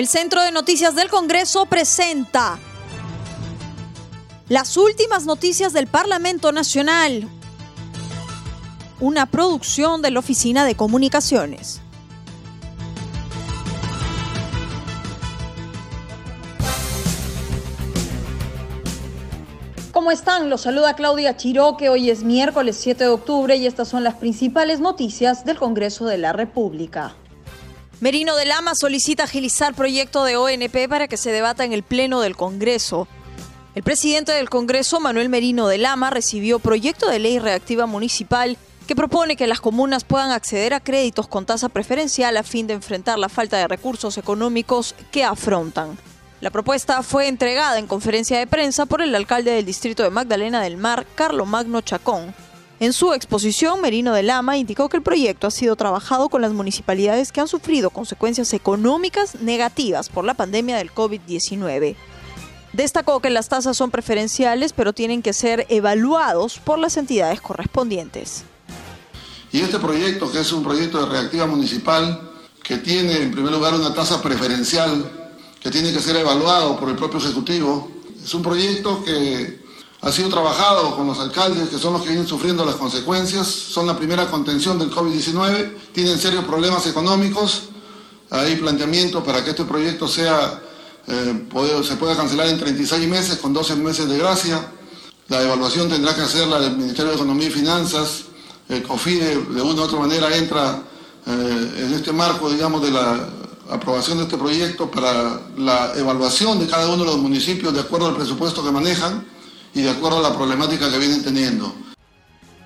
El Centro de Noticias del Congreso presenta las últimas noticias del Parlamento Nacional, una producción de la Oficina de Comunicaciones. ¿Cómo están? Los saluda Claudia Chiroque. Hoy es miércoles 7 de octubre y estas son las principales noticias del Congreso de la República. Merino de Lama solicita agilizar proyecto de ONP para que se debata en el Pleno del Congreso. El presidente del Congreso, Manuel Merino de Lama, recibió proyecto de ley reactiva municipal que propone que las comunas puedan acceder a créditos con tasa preferencial a fin de enfrentar la falta de recursos económicos que afrontan. La propuesta fue entregada en conferencia de prensa por el alcalde del distrito de Magdalena del Mar, Carlo Magno Chacón. En su exposición, Merino de Lama indicó que el proyecto ha sido trabajado con las municipalidades que han sufrido consecuencias económicas negativas por la pandemia del COVID-19. Destacó que las tasas son preferenciales, pero tienen que ser evaluados por las entidades correspondientes. Y este proyecto, que es un proyecto de reactiva municipal, que tiene en primer lugar una tasa preferencial que tiene que ser evaluado por el propio Ejecutivo. Es un proyecto que ha sido trabajado con los alcaldes, que son los que vienen sufriendo las consecuencias, son la primera contención del COVID-19, tienen serios problemas económicos. Hay planteamiento para que este proyecto sea, eh, se pueda cancelar en 36 meses con 12 meses de gracia. La evaluación tendrá que hacerla el Ministerio de Economía y Finanzas. El COFIDE de una u otra manera entra eh, en este marco, digamos, de la aprobación de este proyecto para la evaluación de cada uno de los municipios de acuerdo al presupuesto que manejan y de acuerdo a la problemática que vienen teniendo.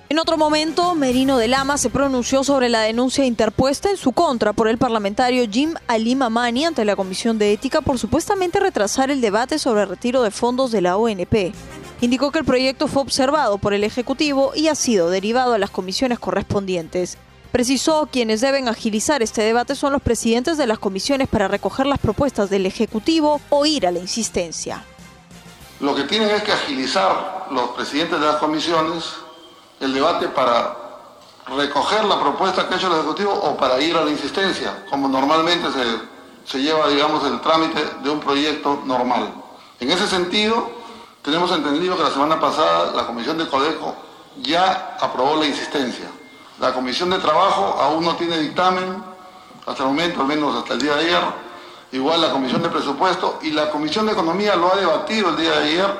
En otro momento, Merino de Lama se pronunció sobre la denuncia interpuesta en su contra por el parlamentario Jim Alimamani ante la Comisión de Ética por supuestamente retrasar el debate sobre el retiro de fondos de la ONP. Indicó que el proyecto fue observado por el Ejecutivo y ha sido derivado a las comisiones correspondientes. Precisó quienes deben agilizar este debate son los presidentes de las comisiones para recoger las propuestas del Ejecutivo o ir a la insistencia. Lo que tienen es que agilizar los presidentes de las comisiones el debate para recoger la propuesta que ha hecho el Ejecutivo o para ir a la insistencia, como normalmente se, se lleva, digamos, el trámite de un proyecto normal. En ese sentido, tenemos entendido que la semana pasada la Comisión de Codeco ya aprobó la insistencia. La Comisión de Trabajo aún no tiene dictamen, hasta el momento, al menos hasta el día de ayer. Igual la Comisión de Presupuesto y la Comisión de Economía lo ha debatido el día de ayer,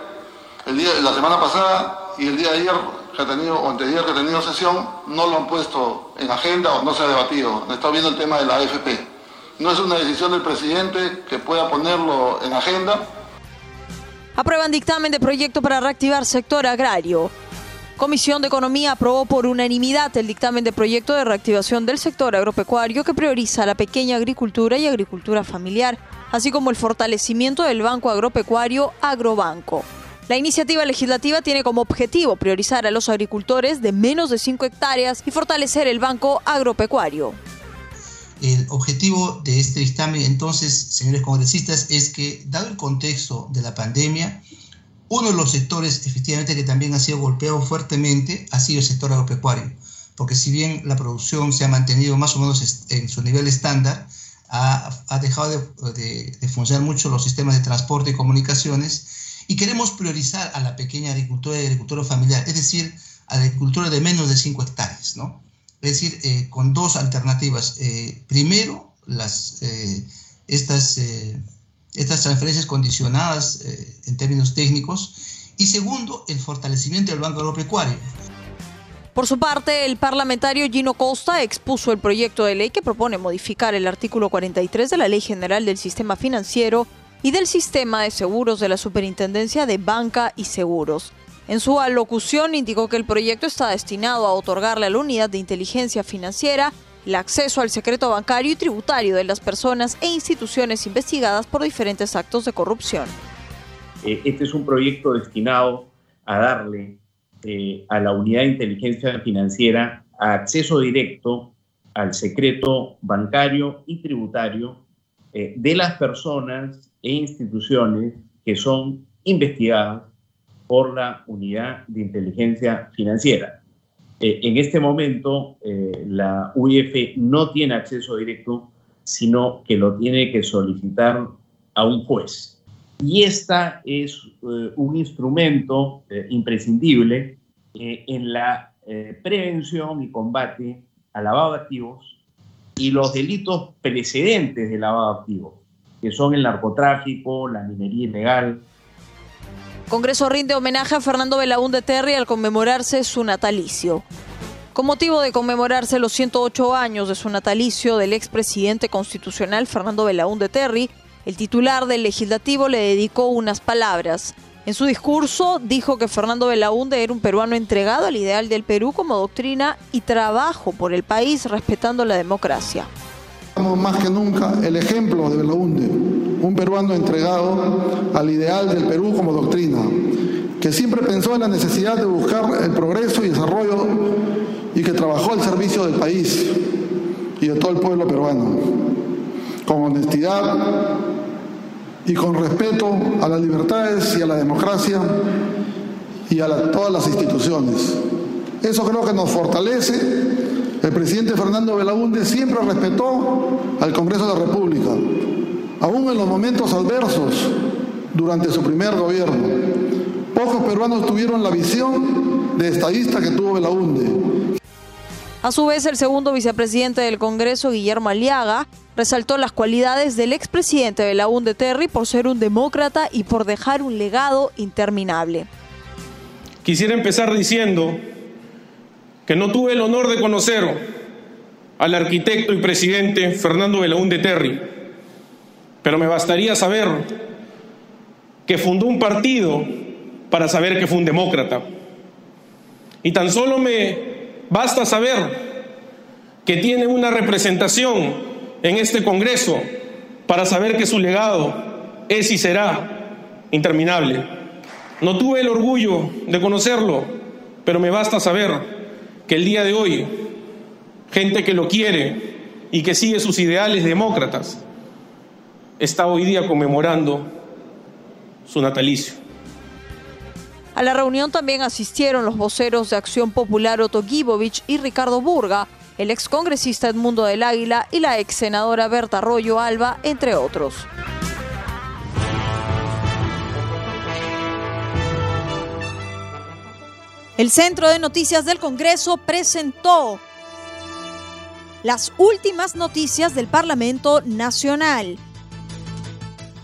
la semana pasada y el día de ayer que ha tenido, o anteayer que ha tenido sesión, no lo han puesto en agenda o no se ha debatido. Estado viendo el tema de la AFP. No es una decisión del presidente que pueda ponerlo en agenda. Aprueban dictamen de proyecto para reactivar sector agrario. Comisión de Economía aprobó por unanimidad el dictamen de proyecto de reactivación del sector agropecuario que prioriza la pequeña agricultura y agricultura familiar, así como el fortalecimiento del Banco Agropecuario Agrobanco. La iniciativa legislativa tiene como objetivo priorizar a los agricultores de menos de 5 hectáreas y fortalecer el Banco Agropecuario. El objetivo de este dictamen, entonces, señores congresistas, es que, dado el contexto de la pandemia, uno de los sectores, efectivamente, que también ha sido golpeado fuertemente ha sido el sector agropecuario, porque si bien la producción se ha mantenido más o menos en su nivel estándar, ha, dejado de, funcionar mucho los sistemas de transporte y comunicaciones, y queremos priorizar a la pequeña agricultura y agricultura familiar, es decir, a la agricultura de menos de 5 hectáreas, ¿no? Es decir, eh, con dos alternativas. Eh, primero, las, eh, estas estas transferencias condicionadas eh, en términos técnicos, y segundo, el fortalecimiento del Banco Agropecuario. Por su parte, el parlamentario Gino Costa expuso el proyecto de ley que propone modificar el artículo 43 de la Ley General del Sistema Financiero y del Sistema de Seguros de la Superintendencia de Banca y Seguros. En su alocución indicó que el proyecto está destinado a otorgarle a la Unidad de Inteligencia Financiera el acceso al secreto bancario y tributario de las personas e instituciones investigadas por diferentes actos de corrupción. Eh, este es un proyecto destinado a darle eh, a la unidad de inteligencia financiera acceso directo al secreto bancario y tributario eh, de las personas e instituciones que son investigadas por la unidad de inteligencia financiera. Eh, en este momento, eh, la UIF no tiene acceso directo sino que lo tiene que solicitar a un juez. Y esta es eh, un instrumento imprescindible en la prevención y combate al lavado de activos y los delitos precedentes de lavado de activos, que son el narcotráfico, la minería ilegal. Congreso rinde homenaje a Fernando Belaúnde Terry al conmemorarse su natalicio. Con motivo de conmemorarse los 108 años de su natalicio del expresidente constitucional Fernando Belaúnde Terry, el titular del legislativo le dedicó unas palabras. En su discurso dijo que Fernando Belaúnde era un peruano entregado al ideal del Perú como doctrina y trabajo por el país respetando la democracia. Más que nunca el ejemplo de Belaúnde, un peruano entregado al ideal del Perú como doctrina, que siempre pensó en la necesidad de buscar el progreso y desarrollo y que trabajó al servicio del país y de todo el pueblo peruano, con honestidad y con respeto a las libertades y a la democracia y a todas las instituciones. Eso creo que nos fortalece. El presidente Fernando Belaúnde siempre respetó al Congreso de la República, aún en los momentos adversos durante su primer gobierno. Pocos peruanos tuvieron la visión de estadista que tuvo Belaúnde a su vez, el segundo vicepresidente del Congreso, Guillermo Aliaga, resaltó las cualidades del expresidente de la UNDE Terry por ser un demócrata y por dejar un legado interminable. Quisiera empezar diciendo que no tuve el honor de conocer al arquitecto y presidente Fernando Belaúnde Terry, pero me bastaría saber que fundó un partido para saber que fue un demócrata. Y tan solo me Basta saber que tiene una representación en este Congreso para saber que su legado es y será interminable. No tuve el orgullo de conocerlo, pero me basta saber que el día de hoy, gente que lo quiere y que sigue sus ideales demócratas, está hoy día conmemorando su natalicio. A la reunión también asistieron los voceros de Acción Popular Otto Gibovich y Ricardo Burga, el excongresista Edmundo del Águila y la ex senadora Berta Arroyo Alba, entre otros. El Centro de Noticias del Congreso presentó las últimas noticias del Parlamento Nacional,